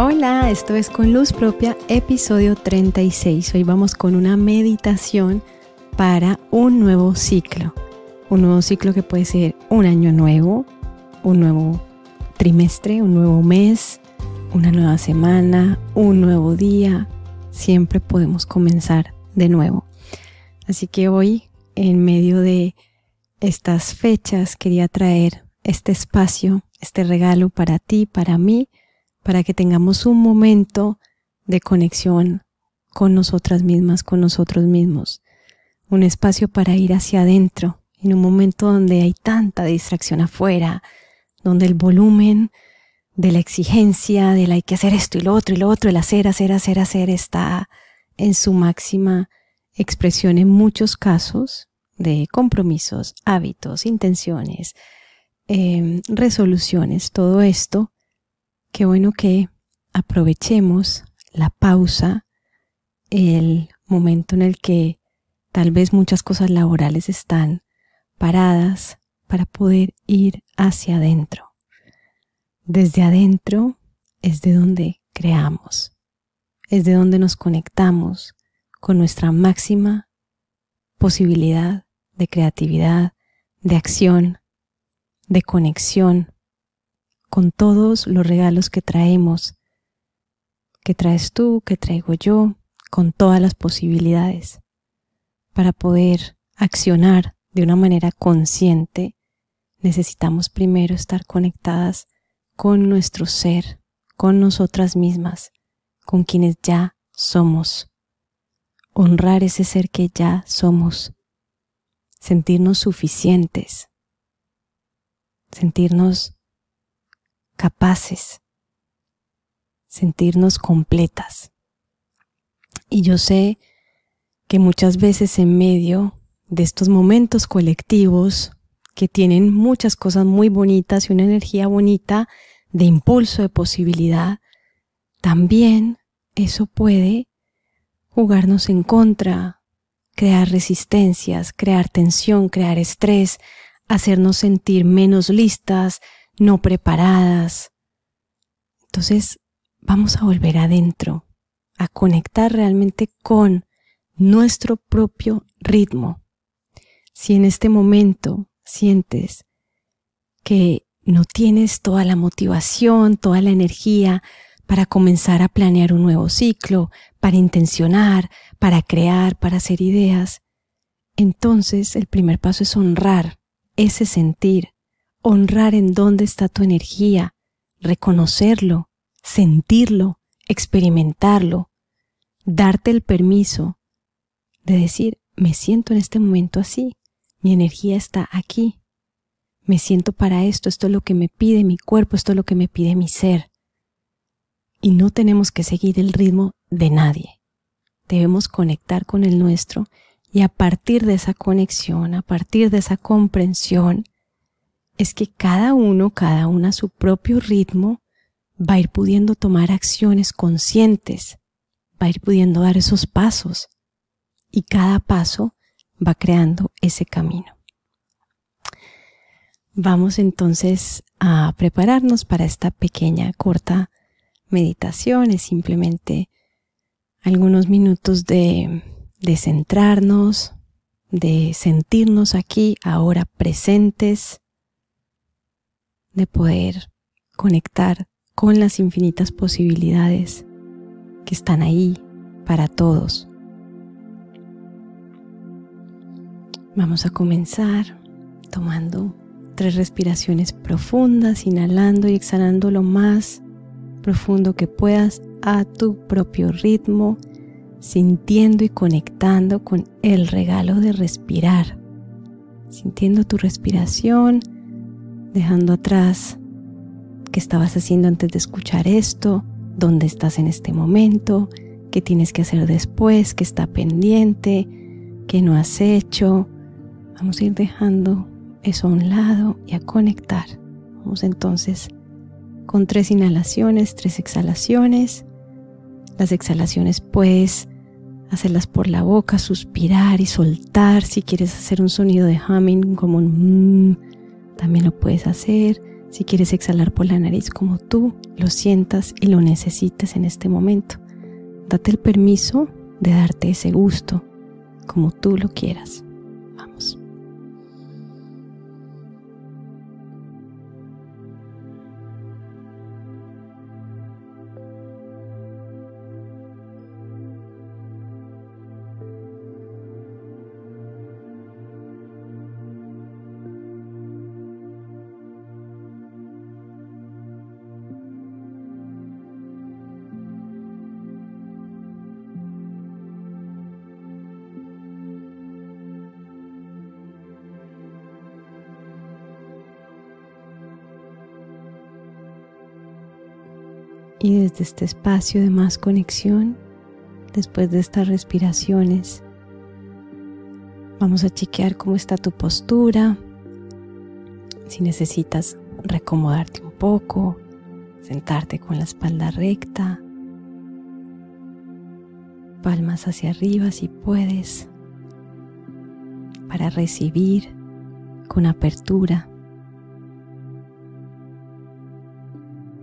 Hola, esto es con luz propia, episodio 36. Hoy vamos con una meditación para un nuevo ciclo. Un nuevo ciclo que puede ser un año nuevo, un nuevo trimestre, un nuevo mes, una nueva semana, un nuevo día. Siempre podemos comenzar de nuevo. Así que hoy, en medio de estas fechas, quería traer este espacio, este regalo para ti, para mí, para que tengamos un momento de conexión con nosotras mismas, con nosotros mismos. Un espacio para ir hacia adentro, en un momento donde hay tanta distracción afuera, donde el volumen de la exigencia, del hay que hacer esto y lo otro y lo otro, el hacer, hacer, hacer, hacer, está en su máxima expresión en muchos casos de compromisos, hábitos, intenciones, em, resoluciones, todo esto qué bueno que aprovechemos la pausa, el momento en el que tal vez muchas cosas laborales están paradas para poder ir hacia adentro. Desde adentro es de donde creamos, es de donde nos conectamos con nuestra máxima posibilidad de creatividad, de acción, de conexión con todos los regalos que traemos, que traes tú, que traigo yo, con todas las posibilidades, para poder accionar de una manera consciente, necesitamos primero estar conectadas con nuestro ser, con nosotras mismas, con quienes ya somos. Honrar ese ser que ya somos. Sentirnos suficientes. Sentirnos capaces, sentirnos completas. Y yo sé que muchas veces en medio de estos momentos colectivos que tienen muchas cosas muy bonitas y una energía bonita de impulso, de posibilidad, también eso puede jugarnos en contra, crear resistencias, crear tensión, crear estrés, hacernos sentir menos listas, no preparadas. Entonces vamos a volver adentro, a conectar realmente con nuestro propio ritmo. Si en este momento sientes que no tienes toda la motivación, toda la energía para comenzar a planear un nuevo ciclo, para intencionar, para crear, para hacer ideas, entonces el primer paso es honrar ese sentir, honrar en dónde está tu energía, reconocerlo, sentirlo, experimentarlo, darte el permiso de decir, me siento en este momento así, mi energía está aquí, me siento para esto, esto es lo que me pide mi cuerpo, esto es lo que me pide mi ser. Y no tenemos que seguir el ritmo de nadie. Debemos conectar con el nuestro y a partir de esa conexión, a partir de esa comprensión, es que cada uno, cada una a su propio ritmo, va a ir pudiendo tomar acciones conscientes, va a ir pudiendo dar esos pasos y cada paso va creando ese camino. Vamos entonces a prepararnos para esta pequeña, corta meditación. Es simplemente algunos minutos de, de centrarnos, de sentirnos aquí, ahora presentes, de poder conectar con las infinitas posibilidades que están ahí para todos. Vamos a comenzar tomando tres respiraciones profundas, inhalando y exhalando lo más profundo que puedas a tu propio ritmo, sintiendo y conectando con el regalo de respirar, sintiendo tu respiración dejando atrás qué estabas haciendo antes de escuchar esto, dónde estás en este momento, qué tienes que hacer después, qué está pendiente, qué no has hecho. Vamos a ir dejando eso a un lado y a conectar. Vamos entonces con tres inhalaciones, tres exhalaciones. Las exhalaciones puedes hacerlas por la boca, suspirar y soltar. Si quieres hacer un sonido de humming como un también lo puedes hacer. Si quieres exhalar por la nariz como tú lo sientas y lo necesites en este momento, date el permiso de darte ese gusto como tú lo quieras. Este espacio de más conexión, después de estas respiraciones, vamos a chequear cómo está tu postura, si necesitas recomodarte un poco, sentarte con la espalda recta, palmas hacia arriba si puedes, para recibir con apertura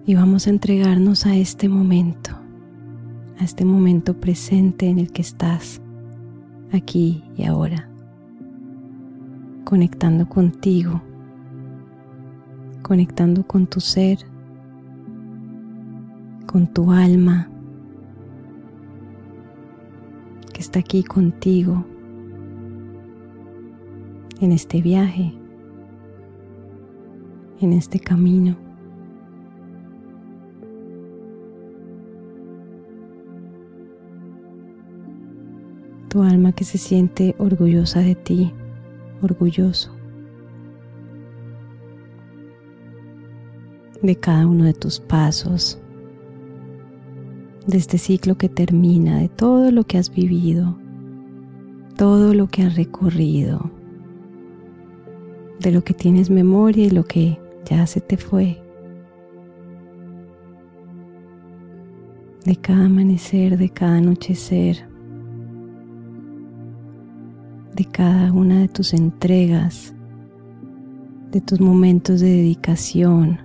y vamos a entregarnos a este momento, a este momento presente en el que estás, aquí y ahora, conectando contigo, conectando con tu ser, con tu alma, que está aquí contigo en este viaje, en este camino. Tu alma que se siente orgullosa de ti, orgulloso de cada uno de tus pasos, de este ciclo que termina, de todo lo que has vivido, todo lo que has recorrido, de lo que tienes memoria y lo que ya se te fue. De cada amanecer, de cada anochecer, de cada una de tus entregas, de tus momentos de dedicación,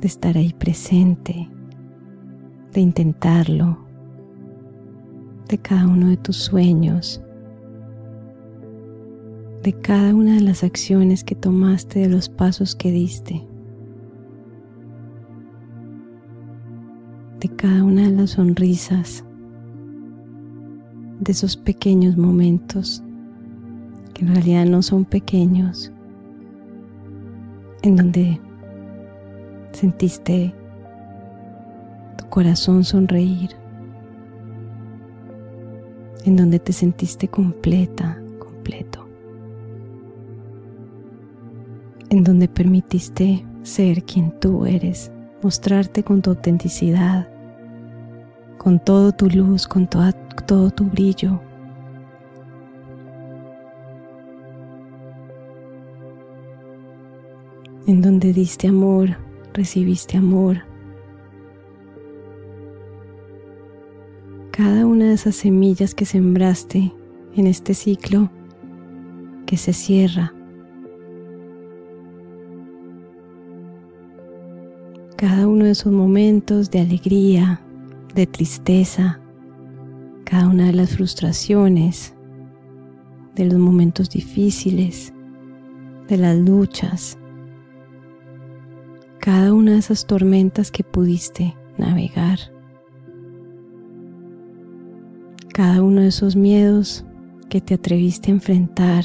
de estar ahí presente, de intentarlo, de cada uno de tus sueños, de cada una de las acciones que tomaste, de los pasos que diste, de cada una de las sonrisas de esos pequeños momentos que en realidad no son pequeños, en donde sentiste tu corazón sonreír, en donde te sentiste completa, completo, en donde permitiste ser quien tú eres, mostrarte con tu autenticidad, con todo tu luz, con toda, todo tu brillo. En donde diste amor, recibiste amor. Cada una de esas semillas que sembraste en este ciclo que se cierra. Cada uno de esos momentos de alegría, de tristeza, cada una de las frustraciones, de los momentos difíciles, de las luchas, cada una de esas tormentas que pudiste navegar, cada uno de esos miedos que te atreviste a enfrentar.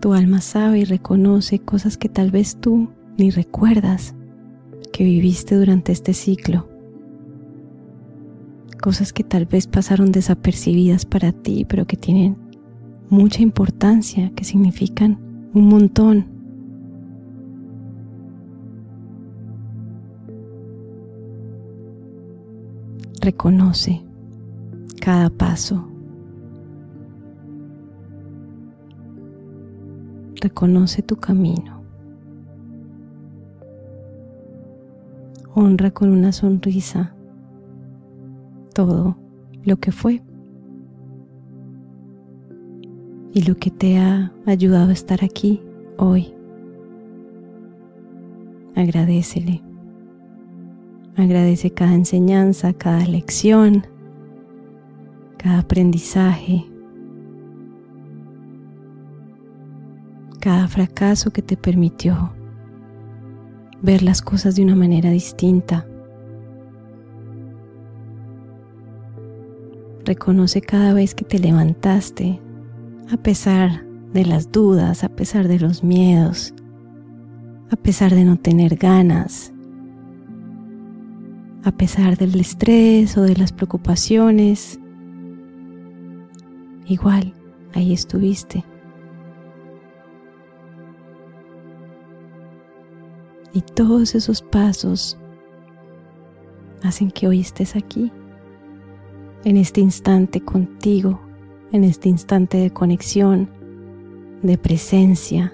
Tu alma sabe y reconoce cosas que tal vez tú ni recuerdas viviste durante este ciclo. Cosas que tal vez pasaron desapercibidas para ti, pero que tienen mucha importancia, que significan un montón. Reconoce cada paso. Reconoce tu camino. Honra con una sonrisa todo lo que fue. y lo que te ha ayudado a estar aquí hoy. Agradecele. Agradece cada enseñanza, cada lección, cada aprendizaje, cada fracaso que te permitió ver las cosas de una manera distinta. Reconoce cada vez que te levantaste, a pesar de las dudas, a pesar de los miedos, a pesar de no tener ganas, a pesar del estrés o de las preocupaciones. Igual, ahí estuviste. Y todos esos pasos hacen que hoy estés aquí, en este instante contigo, en este instante de conexión, de presencia,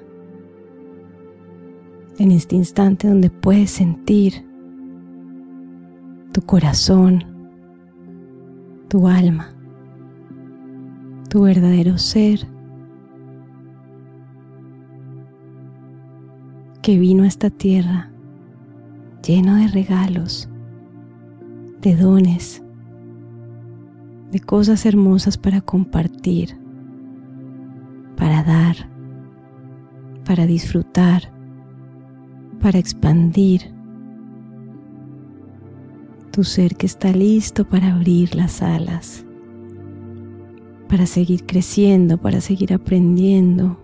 en este instante donde puedes sentir tu corazón, tu alma, tu verdadero ser que vino a esta tierra lleno de regalos, de dones, de cosas hermosas para compartir, para dar, para disfrutar, para expandir. Tu ser que está listo para abrir las alas, para seguir creciendo, para seguir aprendiendo,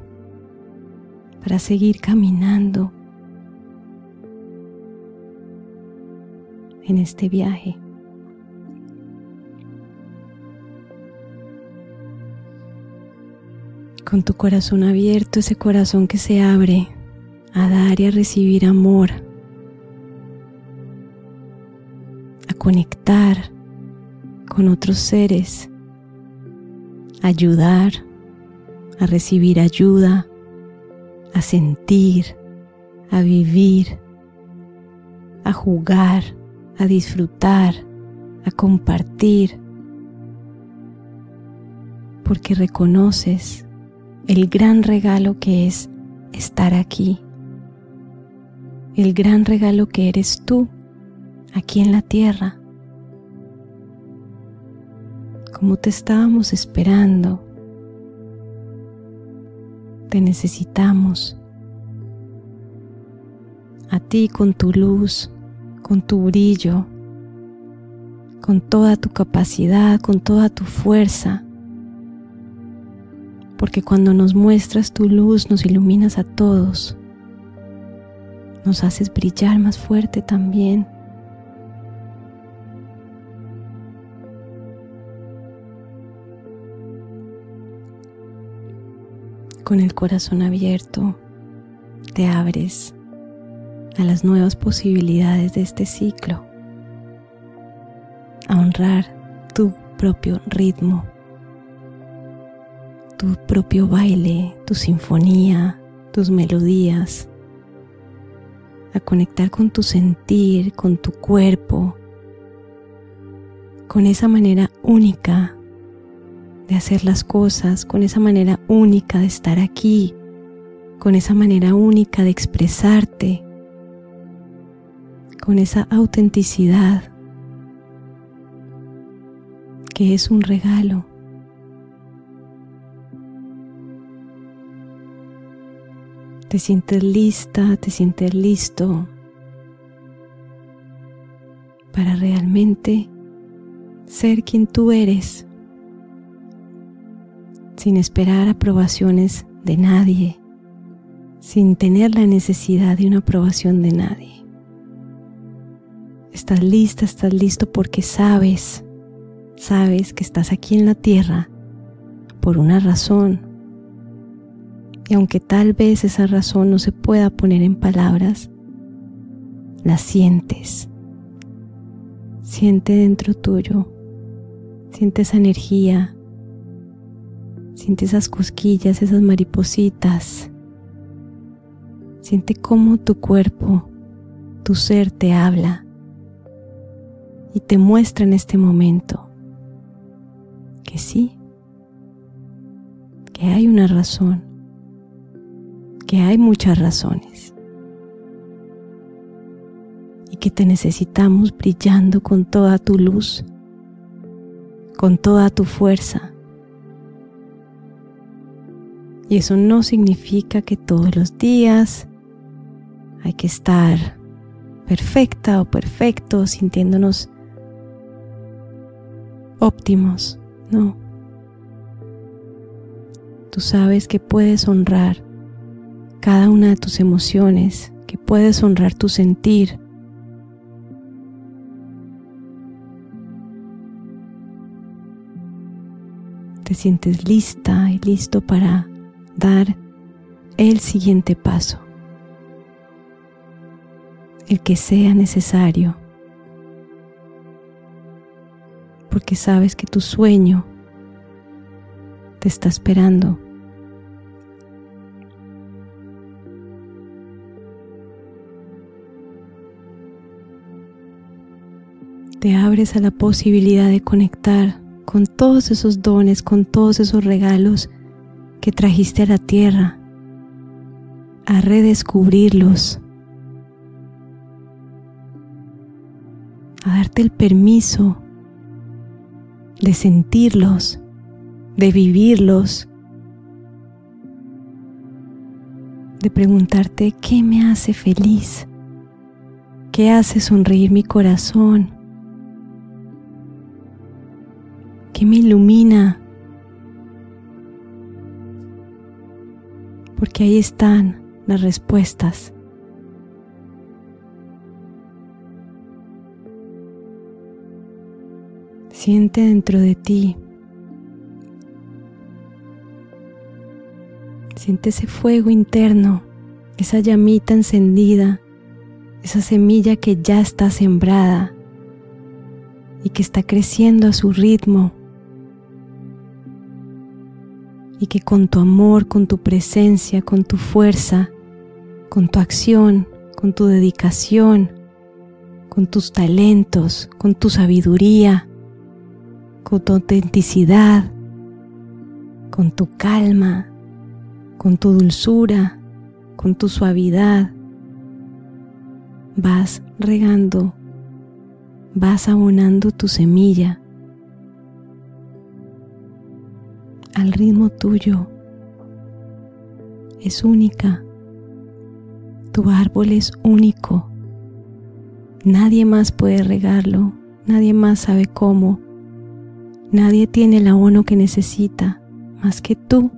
para seguir caminando en este viaje. Con tu corazón abierto, ese corazón que se abre a dar y a recibir amor, a conectar con otros seres, ayudar, a recibir ayuda, a sentir, a vivir, a jugar, a disfrutar, a compartir, porque reconoces el gran regalo que es estar aquí, el gran regalo que eres tú aquí en la tierra, como te estábamos esperando te necesitamos. A ti con tu luz, con tu brillo, con toda tu capacidad, con toda tu fuerza. Porque cuando nos muestras tu luz nos iluminas a todos. Nos haces brillar más fuerte también. Con el corazón abierto, te abres a las nuevas posibilidades de este ciclo, a honrar tu propio ritmo, tu propio baile, tu sinfonía, tus melodías, a conectar con tu sentir, con tu cuerpo, con esa manera única de hacer las cosas, con esa manera única de estar aquí, con esa manera única de expresarte, con esa autenticidad que es un regalo. Te sientes lista, te sientes listo para realmente ser quien tú eres sin esperar aprobaciones de nadie, sin tener la necesidad de una aprobación de nadie. Estás lista, estás listo porque sabes, sabes que estás aquí en la tierra por una razón. Y aunque tal vez esa razón no se pueda poner en palabras, la sientes. Siente dentro tuyo, siente esa energía, Siente esas cosquillas, esas maripositas. Siente cómo tu cuerpo, tu ser te habla y te muestra en este momento que sí, que hay una razón, que hay muchas razones y que te necesitamos brillando con toda tu luz, con toda tu fuerza. Y eso no significa que todos los días hay que estar perfecta o perfecto, sintiéndonos óptimos, no. Tú sabes que puedes honrar cada una de tus emociones, que puedes honrar tu sentir. Te sientes lista y listo para dar el siguiente paso, el que sea necesario, porque sabes que tu sueño te está esperando. Te abres a la posibilidad de conectar con todos esos dones, con todos esos regalos que trajiste a la tierra, a redescubrirlos, a darte el permiso de sentirlos, de vivirlos, de preguntarte qué me hace feliz, qué hace sonreír mi corazón, qué me ilumina porque ahí están las respuestas. Siente dentro de ti. Siente ese fuego interno, esa llamita encendida, esa semilla que ya está sembrada y que está creciendo a su ritmo y que con tu amor, con tu presencia, con tu fuerza, con tu acción, con tu dedicación, con tus talentos, con tu sabiduría, con tu autenticidad, con tu calma, con tu dulzura, con tu suavidad, vas regando, vas abonando tu semilla al ritmo tuyo. Es única. Tu árbol es único. Nadie más puede regarlo, nadie más sabe cómo. Nadie tiene el abono que necesita más que tú.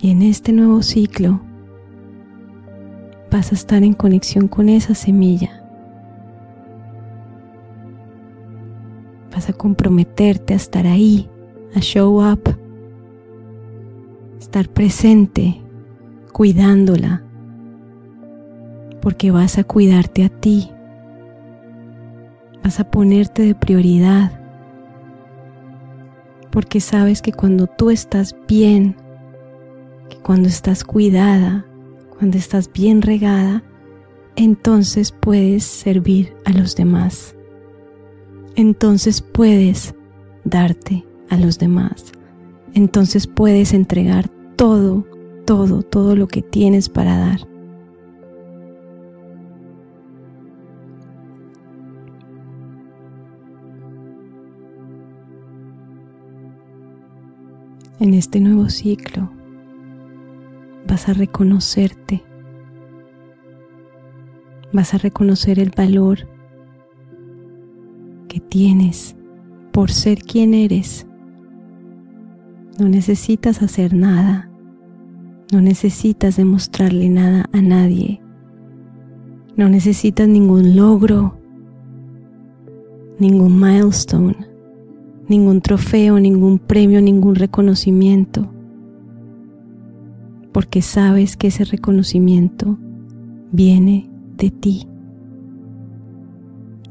Y en este nuevo ciclo vas a estar en conexión con esa semilla Vas a comprometerte a estar ahí, a show up, estar presente, cuidándola, porque vas a cuidarte a ti, vas a ponerte de prioridad, porque sabes que cuando tú estás bien, que cuando estás cuidada, cuando estás bien regada, entonces puedes servir a los demás entonces puedes darte a los demás. Entonces puedes entregar todo, todo, todo lo que tienes para dar. En este nuevo ciclo vas a reconocerte, vas a reconocer el valor que tienes por ser quien eres. No necesitas hacer nada. No necesitas demostrarle nada a nadie. No necesitas ningún logro, ningún milestone, ningún trofeo, ningún premio, ningún reconocimiento. Porque sabes que ese reconocimiento viene de ti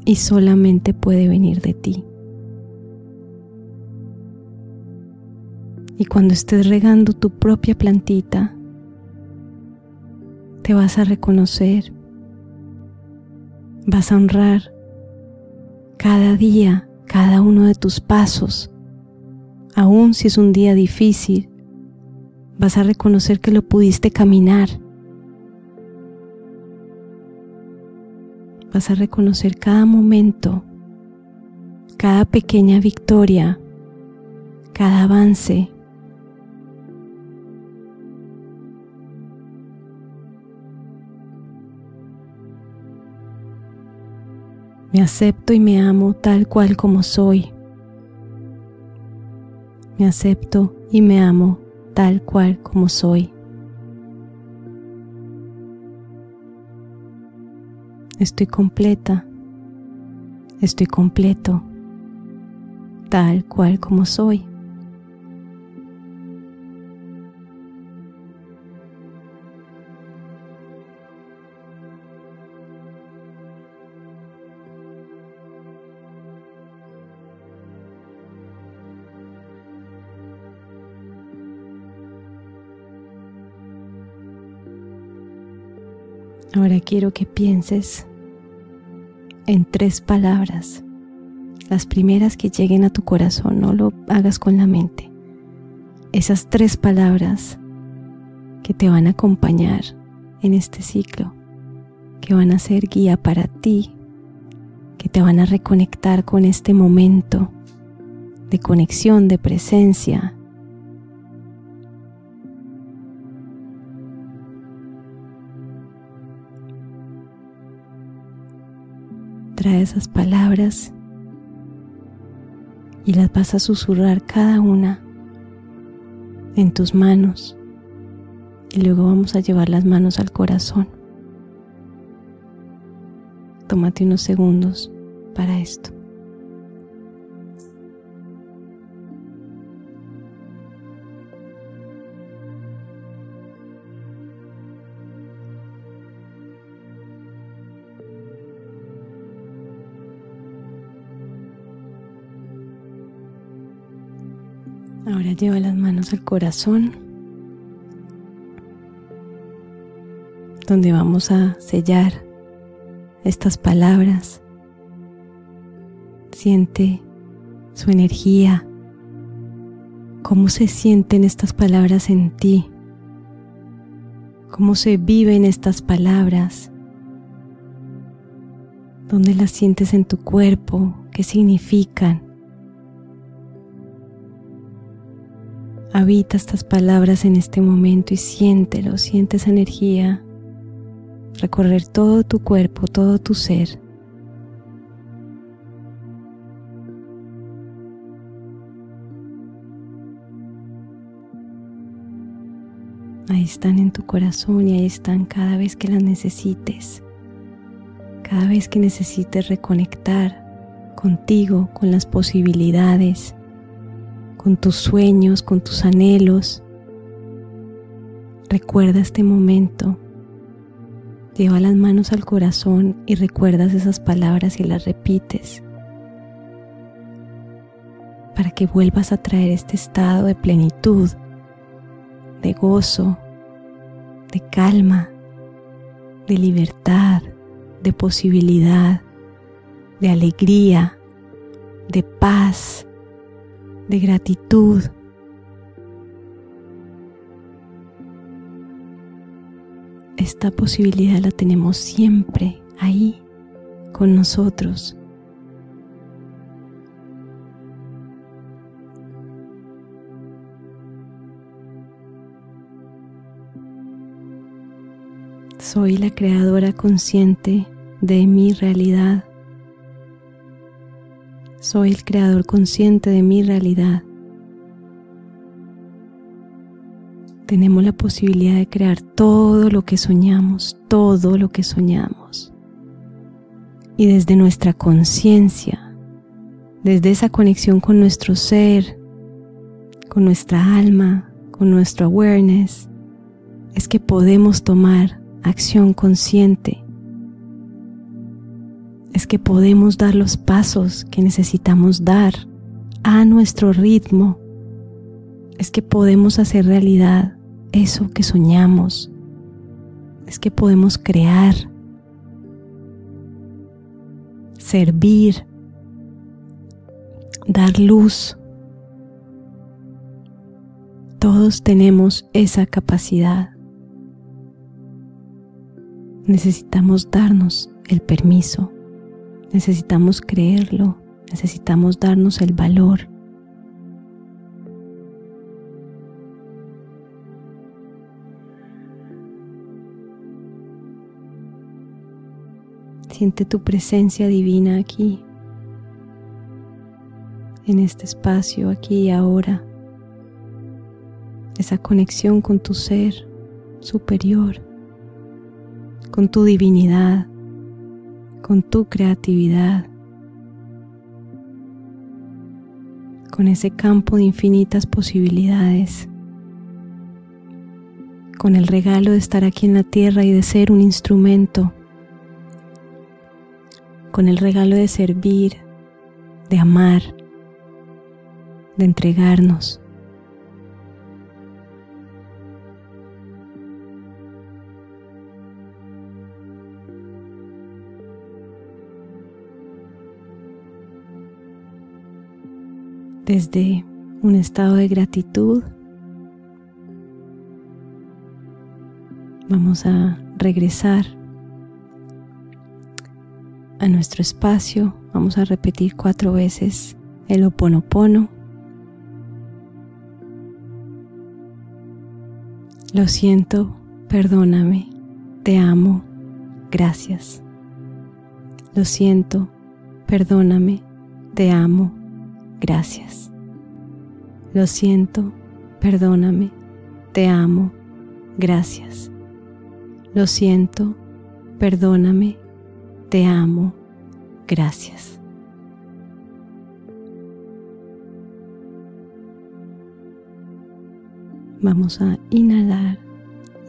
y solamente puede venir de ti. Y cuando estés regando tu propia plantita, te vas a reconocer, vas a honrar cada día, cada uno de tus pasos, Aún si es un día difícil, vas a reconocer que lo pudiste caminar. Vas a reconocer cada momento, cada pequeña victoria, cada avance. Me acepto y me amo tal cual como soy. Me acepto y me amo tal cual como soy. Estoy completa, estoy completo, tal cual como soy. Ahora quiero que pienses en tres palabras, las primeras que lleguen a tu corazón, no lo hagas con la mente. Esas tres palabras que te van a acompañar en este ciclo, que van a ser guía para ti, que te van a reconectar con este momento de conexión, de presencia, esas palabras y las vas a susurrar cada una en tus manos y luego vamos a llevar las manos al corazón. Tómate unos segundos para esto. Ahora lleva las manos al corazón, donde vamos a sellar estas palabras. Siente su energía, cómo se sienten estas palabras en ti, cómo se viven estas palabras, dónde las sientes en tu cuerpo, qué significan. Habita estas palabras en este momento y siéntelo, siente esa energía recorrer todo tu cuerpo, todo tu ser. Ahí están en tu corazón y ahí están cada vez que las necesites. Cada vez que necesites reconectar contigo, con las posibilidades con tus sueños, con tus anhelos. Recuerda este momento. Lleva las manos al corazón y recuerdas esas palabras y las repites para que vuelvas a traer este estado de plenitud, de gozo, de calma, de libertad, de posibilidad, de alegría, de paz, de gratitud. Esta posibilidad la tenemos siempre ahí con nosotros. Soy la creadora consciente de mi realidad. Soy el creador consciente de mi realidad. Tenemos la posibilidad de crear todo lo que soñamos, todo lo que soñamos. Y desde nuestra conciencia, desde esa conexión con nuestro ser, con nuestra alma, con nuestro awareness, es que podemos tomar acción consciente es que podemos dar los pasos que necesitamos dar a nuestro ritmo. Es que podemos hacer realidad eso que soñamos. Es que podemos crear, servir, dar luz, Todos tenemos esa capacidad. Necesitamos darnos el permiso, necesitamos creerlo, necesitamos darnos el valor. Siente tu presencia divina aquí, en este espacio, aquí y ahora. Esa conexión con tu ser superior, con tu divinidad, con tu creatividad, con ese campo de infinitas posibilidades, con el regalo de estar aquí en la tierra y de ser un instrumento con el regalo de servir, de amar, de entregarnos. Desde un estado de gratitud, vamos a regresar a nuestro espacio. Vamos a repetir cuatro veces el oponopono. Lo siento, perdóname, te amo, gracias. Lo siento, perdóname, te amo, gracias. Lo siento, perdóname, te amo, gracias. Lo siento, perdóname, te amo, gracias. Vamos a inhalar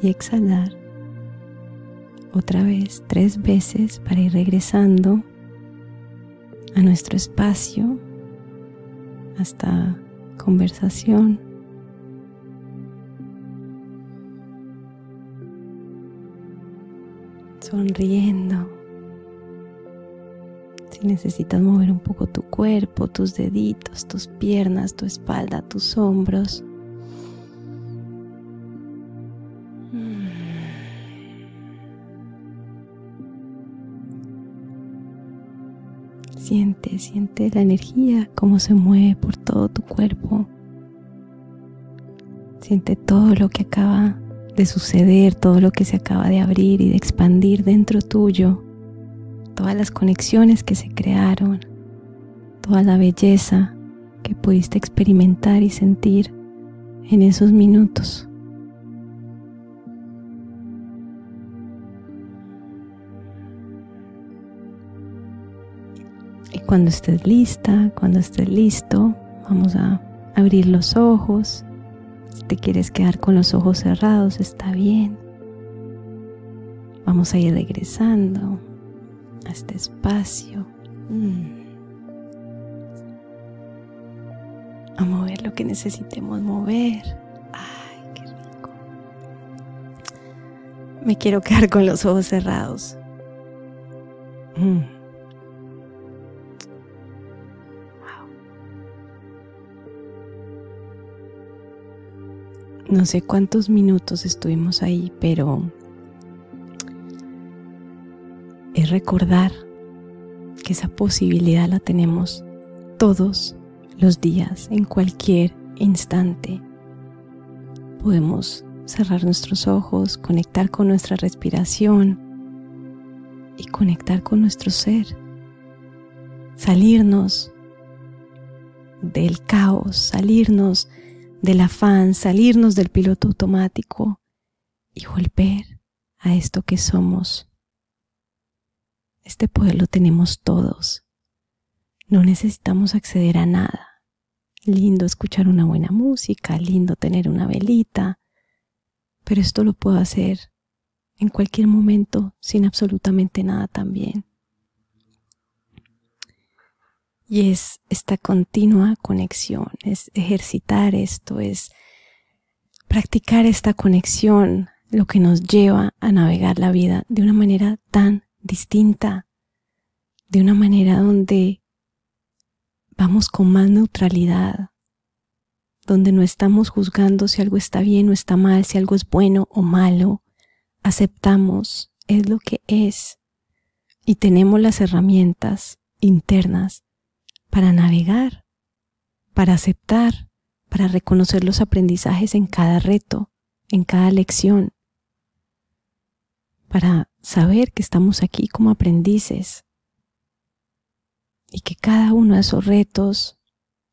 y exhalar otra vez tres veces para ir regresando a nuestro espacio hasta conversación. Sonriendo necesitas mover un poco tu cuerpo, tus deditos, tus piernas, tu espalda, tus hombros. Siente, siente la energía, cómo se mueve por todo tu cuerpo. Siente todo lo que acaba de suceder, todo lo que se acaba de abrir y de expandir dentro tuyo todas las conexiones que se crearon, toda la belleza que pudiste experimentar y sentir en esos minutos. Cuando estés lista, cuando estés listo, vamos a abrir los ojos. Si te quieres quedar con los ojos cerrados, está bien. Vamos a ir regresando a este espacio. Mm. A mover lo que necesitemos mover. Ay, qué rico. Me quiero quedar con los ojos cerrados. Mm. No sé cuántos minutos estuvimos ahí, pero es recordar que esa posibilidad la tenemos todos los días, en cualquier instante. Podemos cerrar nuestros ojos, conectar con nuestra respiración y conectar con nuestro ser. Salirnos del caos, salirnos del afán, salirnos del piloto automático y volver a esto que somos este poder lo tenemos todos. No necesitamos acceder a nada. Lindo escuchar una buena música, lindo tener una velita, pero esto lo puedo hacer en cualquier momento sin absolutamente nada también. Y es esta continua conexión, es ejercitar esto, es practicar esta conexión lo que nos lleva a navegar la vida de una manera tan distinta, de una manera donde vamos con más neutralidad, donde no estamos juzgando si algo está bien o está mal, si algo es bueno o malo. Aceptamos, es lo que es. Y tenemos las herramientas internas para navegar, para aceptar, para reconocer los aprendizajes en cada reto, en cada lección, para saber que estamos aquí como aprendices y que cada uno de esos retos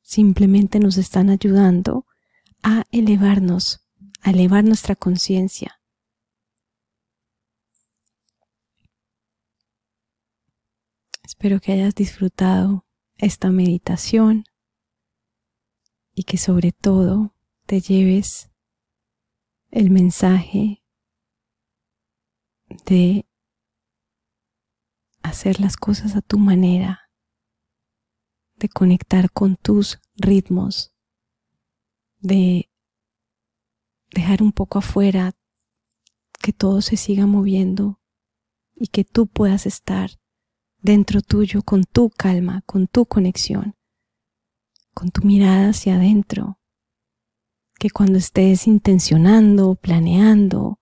simplemente nos están ayudando a elevarnos, a elevar nuestra conciencia. Espero que hayas disfrutado esta meditación y que sobre todo te lleves el mensaje de hacer las cosas a tu manera, de conectar con tus ritmos, de dejar un poco afuera que todo se siga moviendo y que tú puedas estar dentro tuyo con tu calma, con tu conexión, con tu mirada hacia adentro, que cuando estés intencionando, planeando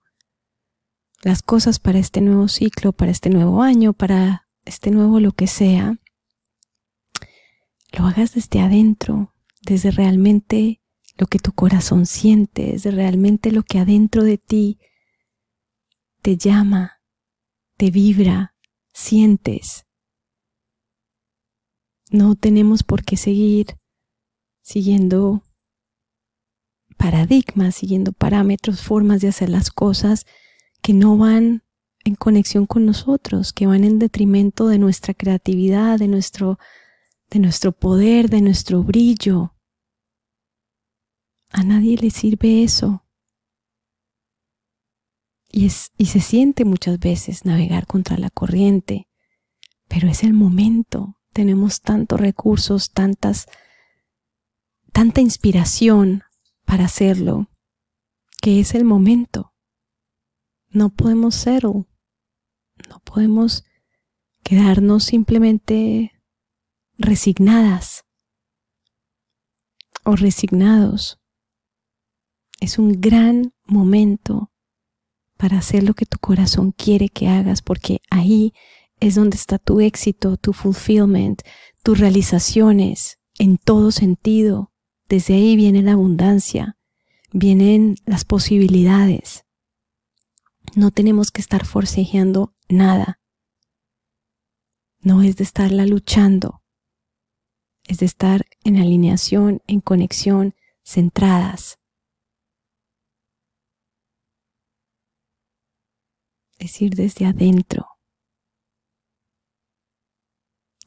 las cosas para este nuevo ciclo, para este nuevo año, para este nuevo lo que sea, lo hagas desde adentro, desde realmente lo que tu corazón siente, desde realmente lo que adentro de ti te llama, te vibra, sientes. No tenemos por qué seguir siguiendo paradigmas, siguiendo parámetros, formas de hacer las cosas que no van en conexión con nosotros, que van en detrimento de nuestra creatividad, de nuestro de nuestro poder, de nuestro brillo. A nadie le sirve eso. Y, y se siente muchas veces navegar contra la corriente, pero es el momento. Tenemos tantos recursos, tantas, tanta inspiración para hacerlo, que es el momento. No podemos serlo. No podemos quedarnos simplemente resignadas o resignados. Es un gran momento para hacer lo que tu corazón quiere que hagas, porque ahí es donde está tu éxito, tu fulfillment, tus realizaciones en todo sentido. Desde ahí viene la abundancia, vienen las posibilidades. No tenemos que estar forcejeando nada. No es de estarla luchando es de estar en alineación, en conexión, centradas. Es ir desde adentro,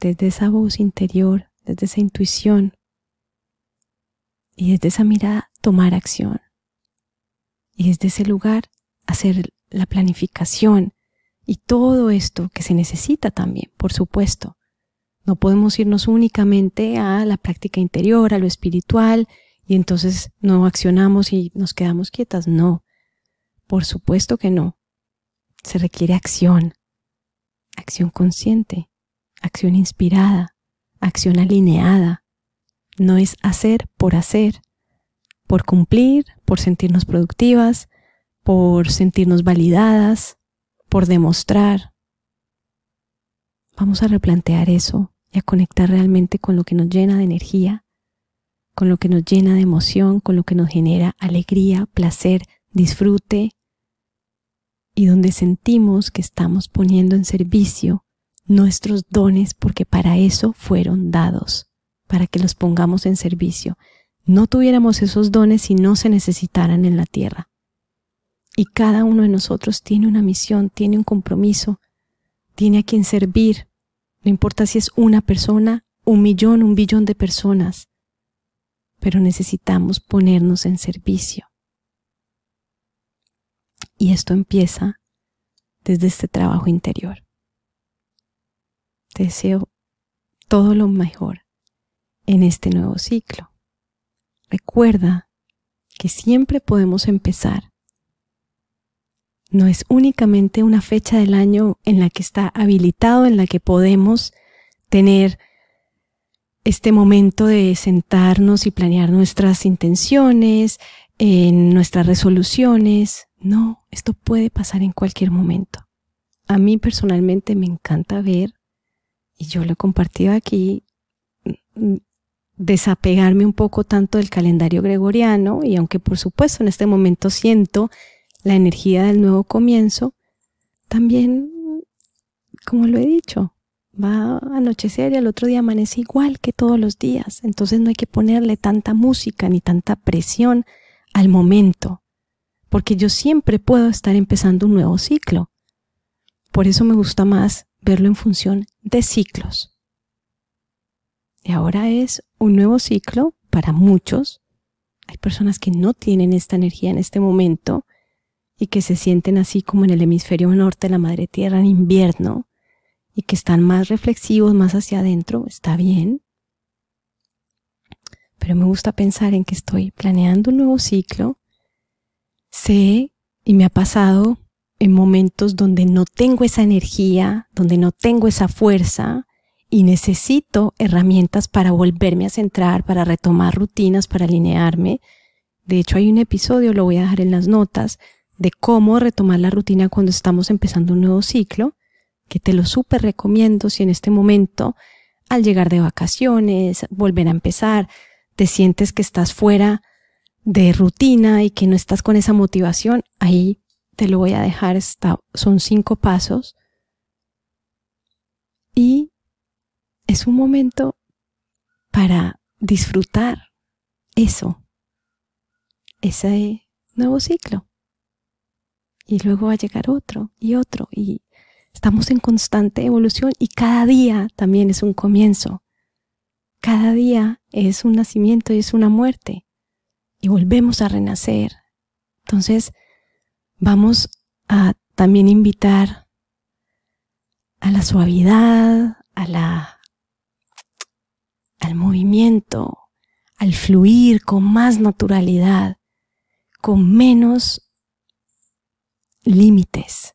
desde esa voz interior, desde esa intuición y desde esa mirada tomar acción. Y desde ese lugar hacer la planificación y todo esto que se necesita también, por supuesto, no podemos irnos únicamente a la práctica interior, a lo espiritual, y entonces no accionamos y nos quedamos quietas. No, por supuesto que no. Se requiere acción, acción consciente, acción inspirada, acción alineada. No es hacer por hacer, por cumplir, por sentirnos productivas, por sentirnos validadas, por demostrar. Vamos a replantear eso y a conectar realmente con lo que nos llena de energía, con lo que nos llena de emoción, con lo que nos genera alegría, placer, disfrute y donde sentimos que estamos poniendo en servicio nuestros dones porque para eso fueron dados, para que los pongamos en servicio. No tuviéramos esos dones si no se necesitaran en la tierra. Y cada uno de nosotros tiene una misión, tiene un compromiso, tiene a quien servir, no importa si es una persona, un millón, un billón de personas, pero necesitamos ponernos en servicio. Y esto empieza desde este trabajo interior. Te deseo todo lo mejor en este nuevo ciclo. Recuerda que siempre podemos empezar no es únicamente una fecha del año en la que está habilitado, en la que podemos tener este momento de sentarnos y planear nuestras intenciones, en nuestras resoluciones. No, esto puede pasar en cualquier momento. A mí personalmente me encanta ver, y yo lo he compartido aquí, mm, desapegarme un poco tanto del calendario gregoriano, y aunque por supuesto en este momento siento la energía del nuevo comienzo, también, como lo he dicho, va a anochecer y al otro día amanece igual que todos los días. Entonces no hay que ponerle tanta música ni tanta presión al momento, porque yo siempre puedo estar empezando un nuevo ciclo. Por eso me gusta más verlo en función de ciclos. Y ahora es un nuevo ciclo para muchos. Hay personas que no tienen esta energía en este momento y que se sienten así como en el hemisferio norte de la madre tierra en invierno y que están más reflexivos, más hacia adentro, está bien. Pero me gusta pensar en que estoy planeando un nuevo ciclo. Sé y me ha pasado en momentos donde no tengo esa energía, donde no tengo esa fuerza y necesito herramientas para volverme a centrar, para retomar rutinas, para alinearme. De hecho, hay un episodio, lo voy a dejar en las notas, de cómo retomar la rutina cuando estamos empezando un nuevo ciclo que te lo súper recomiendo si en este momento, al llegar de vacaciones, volver a empezar, te sientes que estás fuera de rutina y que no estás con esa motivación, ahí te lo voy a dejar, son cinco pasos. Y es un momento para disfrutar eso, ese nuevo ciclo. Y luego va a llegar otro y otro y Estamos en constante evolución y cada día también es un comienzo. Cada día es un nacimiento y es una muerte. Y volvemos a renacer. Entonces, vamos a también invitar a la suavidad, a la al movimiento, al fluir con más naturalidad, con menos límites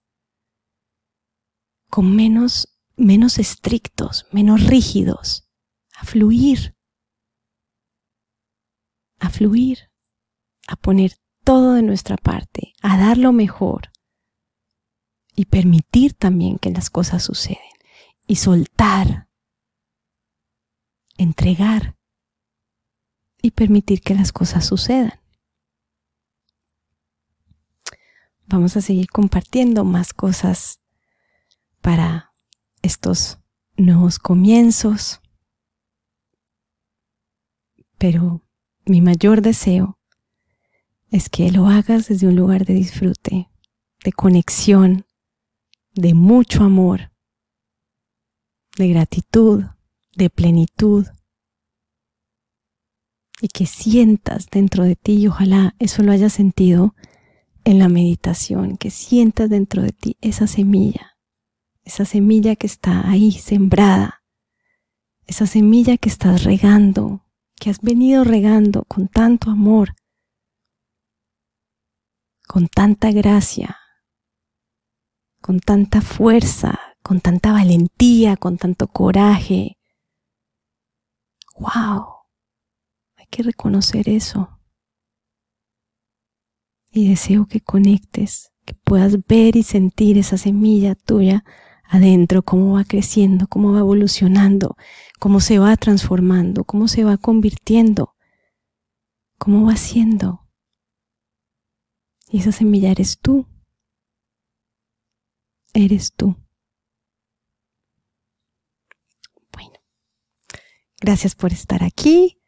con menos, menos estrictos, menos rígidos, a fluir, a fluir, a poner todo de nuestra parte, a dar lo mejor y permitir también que las cosas suceden y soltar, entregar y permitir que las cosas sucedan. Vamos a seguir compartiendo más cosas para estos nuevos comienzos. Pero mi mayor deseo es que lo hagas desde un lugar de disfrute, de conexión, de mucho amor, de gratitud, de plenitud, y que sientas dentro de ti, y ojalá eso lo hayas sentido en la meditación, que sientas dentro de ti esa semilla esa semilla que está ahí sembrada, esa semilla que estás regando, que has venido regando con tanto amor, con tanta gracia, con tanta fuerza, con tanta valentía, con tanto coraje. ¡Wow! Hay que reconocer eso. Y deseo que conectes, que puedas ver y sentir esa semilla tuya adentro, cómo va creciendo, cómo va evolucionando, cómo se va transformando, cómo se va convirtiendo, cómo va siendo. Y esa semilla eres tú. Eres tú. Bueno, gracias por estar aquí.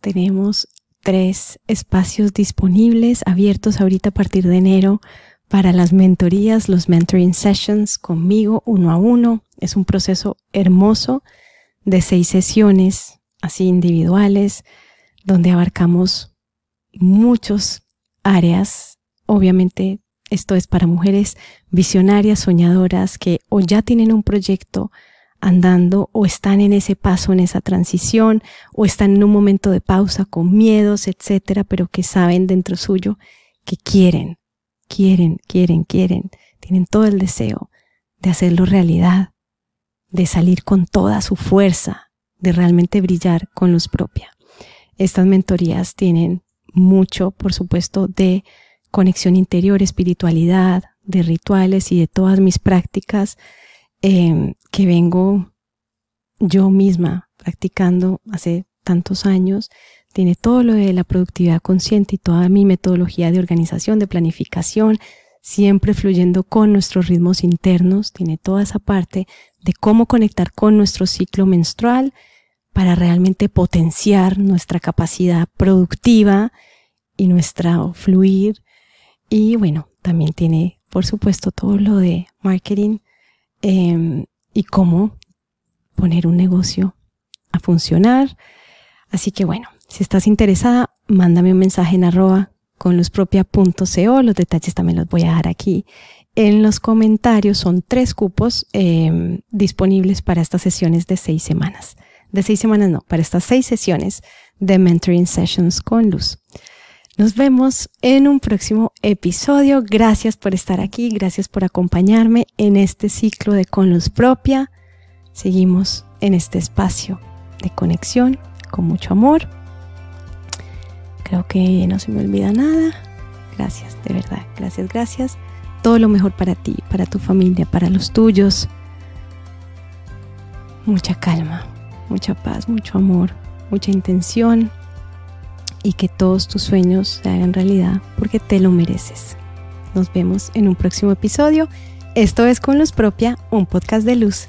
Tenemos tres espacios disponibles, abiertos ahorita a partir de enero para las mentorías, los mentoring sessions conmigo uno a uno. Es un proceso hermoso de seis sesiones, así individuales, donde abarcamos muchas áreas. Obviamente esto es para mujeres visionarias, soñadoras, que o ya tienen un proyecto andando o están en ese paso, en esa transición, o están en un momento de pausa con miedos, etcétera, pero que saben dentro suyo que quieren quieren, quieren, quieren, tienen todo el deseo de hacerlo realidad, de salir con toda su fuerza, de realmente brillar con luz propia. Estas mentorías tienen mucho, por supuesto, de conexión interior, espiritualidad, de rituales y de todas mis prácticas em, que vengo yo misma practicando hace tantos años. Tiene todo lo de la productividad consciente y toda mi metodología de organización, de planificación, siempre fluyendo con nuestros ritmos internos. Tiene toda esa parte de cómo conectar con nuestro ciclo menstrual para realmente potenciar nuestra capacidad productiva y nuestra fluir. Y bueno, también tiene, por supuesto, todo lo de marketing em, y cómo poner un negocio a funcionar. Así que bueno, si estás interesada, mándame un mensaje en arroba con luzpropia.co. Los detalles también los voy a dejar aquí en los comentarios. Son tres cupos em, disponibles para estas sesiones de seis semanas. De seis semanas no, para estas seis sesiones de Mentoring Sessions con Luz. Nos vemos en un próximo episodio. Gracias por estar aquí, gracias por acompañarme en este ciclo de Con Luz Propia. Seguimos en este espacio de conexión con mucho amor Creo que no se me olvida nada. Gracias, de verdad. Gracias, gracias. Todo lo mejor para ti, para tu familia, para los tuyos. Mucha calma, mucha paz, mucho amor, mucha intención y que todos tus sueños se hagan realidad porque te lo mereces. Nos vemos en un próximo episodio. Esto es Con Luz Propia, un podcast de luz